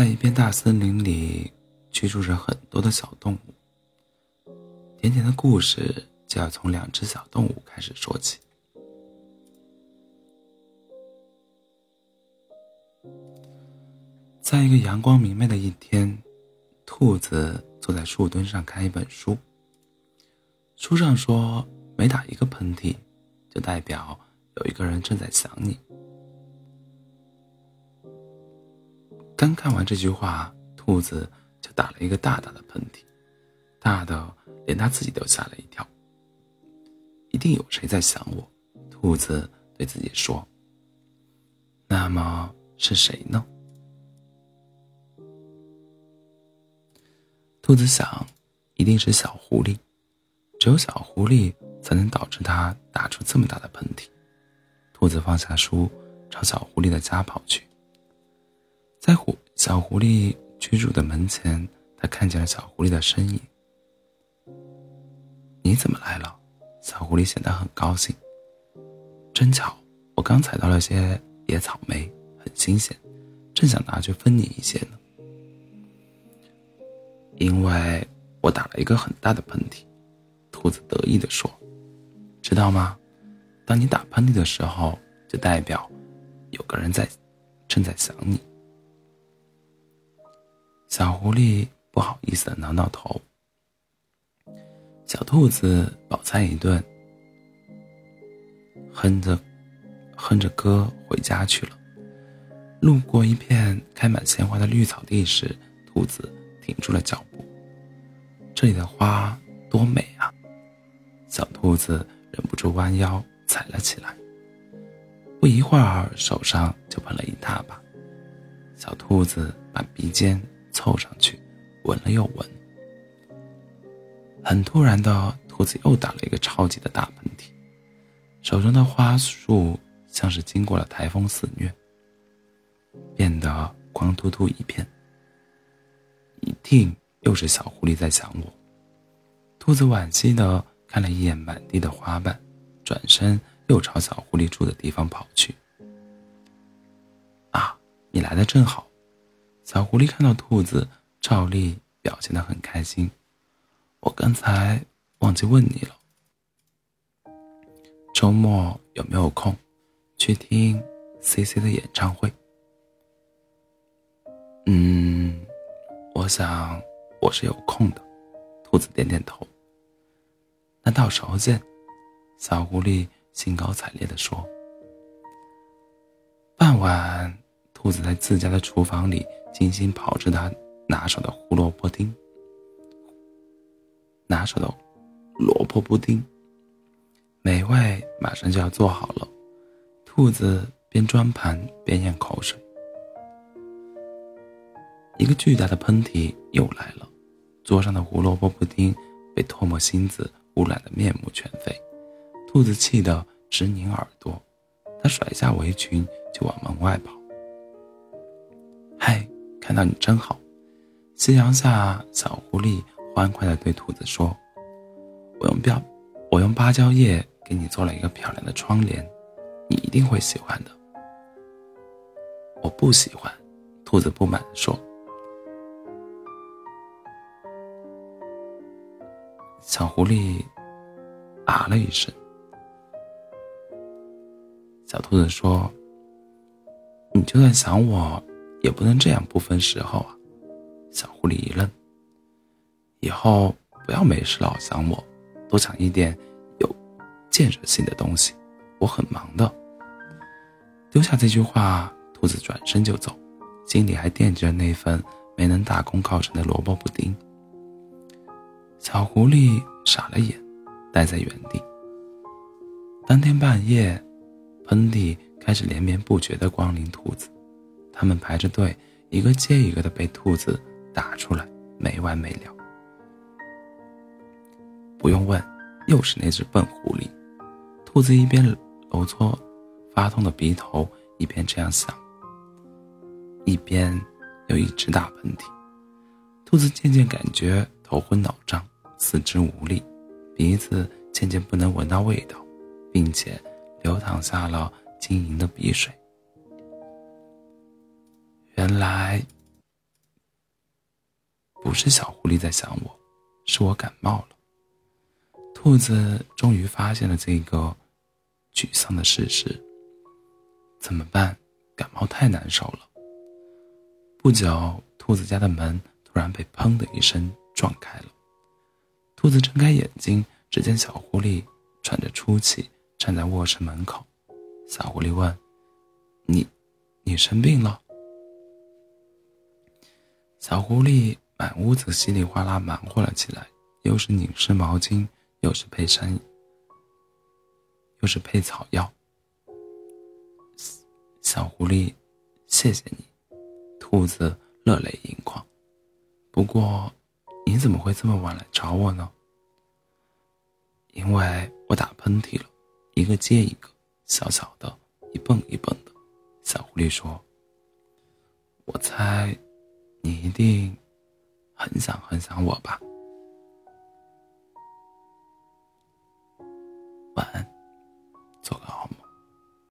在一片大森林里，居住着很多的小动物。甜甜的故事就要从两只小动物开始说起。在一个阳光明媚的一天，兔子坐在树墩上看一本书。书上说，每打一个喷嚏，就代表有一个人正在想你。刚看完这句话，兔子就打了一个大大的喷嚏，大的连他自己都吓了一跳。一定有谁在想我，兔子对自己说。那么是谁呢？兔子想，一定是小狐狸，只有小狐狸才能导致它打出这么大的喷嚏。兔子放下书，朝小狐狸的家跑去。在狐小狐狸居住的门前，他看见了小狐狸的身影。你怎么来了？小狐狸显得很高兴。真巧，我刚采到了些野草莓，很新鲜，正想拿去分你一些呢。因为我打了一个很大的喷嚏，兔子得意地说：“知道吗？当你打喷嚏的时候，就代表有个人在正在想你。”小狐狸不好意思的挠挠头。小兔子饱餐一顿，哼着哼着歌回家去了。路过一片开满鲜花的绿草地时，兔子停住了脚步。这里的花多美啊！小兔子忍不住弯腰采了起来。不一会儿，手上就喷了一大把。小兔子把鼻尖。凑上去，闻了又闻。很突然的，兔子又打了一个超级的大喷嚏，手中的花束像是经过了台风肆虐，变得光秃秃一片。一定又是小狐狸在想我。兔子惋惜的看了一眼满地的花瓣，转身又朝小狐狸住的地方跑去。啊，你来的正好。小狐狸看到兔子，照例表现得很开心。我刚才忘记问你了，周末有没有空去听 C C 的演唱会？嗯，我想我是有空的。兔子点点头。那到时候见。小狐狸兴高采烈地说。傍晚，兔子在自家的厨房里。精心炮制他拿手的胡萝卜丁，拿手的萝卜布丁，美味马上就要做好了。兔子边装盘边咽口水。一个巨大的喷嚏又来了，桌上的胡萝卜布丁被唾沫星子污染的面目全非。兔子气得直拧耳朵，他甩下围裙就往门外跑。看到你真好，夕阳下，小狐狸欢快地对兔子说：“我用标，我用芭蕉叶给你做了一个漂亮的窗帘，你一定会喜欢的。”我不喜欢，兔子不满地说。小狐狸啊了一声。小兔子说：“你就算想我。”也不能这样不分时候啊！小狐狸一愣。以后不要没事老想我，多想一点有建设性的东西。我很忙的。丢下这句话，兔子转身就走，心里还惦记着那份没能大功告成的萝卜布丁。小狐狸傻了眼，呆在原地。当天半夜，喷嚏开始连绵不绝的光临兔子。他们排着队，一个接一个的被兔子打出来，没完没了。不用问，又是那只笨狐狸。兔子一边揉搓发痛的鼻头，一边这样想，一边又一直打喷嚏。兔子渐渐感觉头昏脑胀，四肢无力，鼻子渐渐不能闻到味道，并且流淌下了晶莹的鼻水。原来，不是小狐狸在想我，是我感冒了。兔子终于发现了这个沮丧的事实。怎么办？感冒太难受了。不久，兔子家的门突然被“砰”的一声撞开了。兔子睁开眼睛，只见小狐狸喘着粗气站在卧室门口。小狐狸问：“你，你生病了？”小狐狸满屋子稀里哗啦忙活了起来，又是拧湿毛巾，又是配山，又是配草药。小狐狸，谢谢你。兔子热泪盈眶。不过，你怎么会这么晚来找我呢？因为我打喷嚏了，一个接一个，小小的，一蹦一蹦的。小狐狸说：“我猜，一定很想很想我吧。”晚安。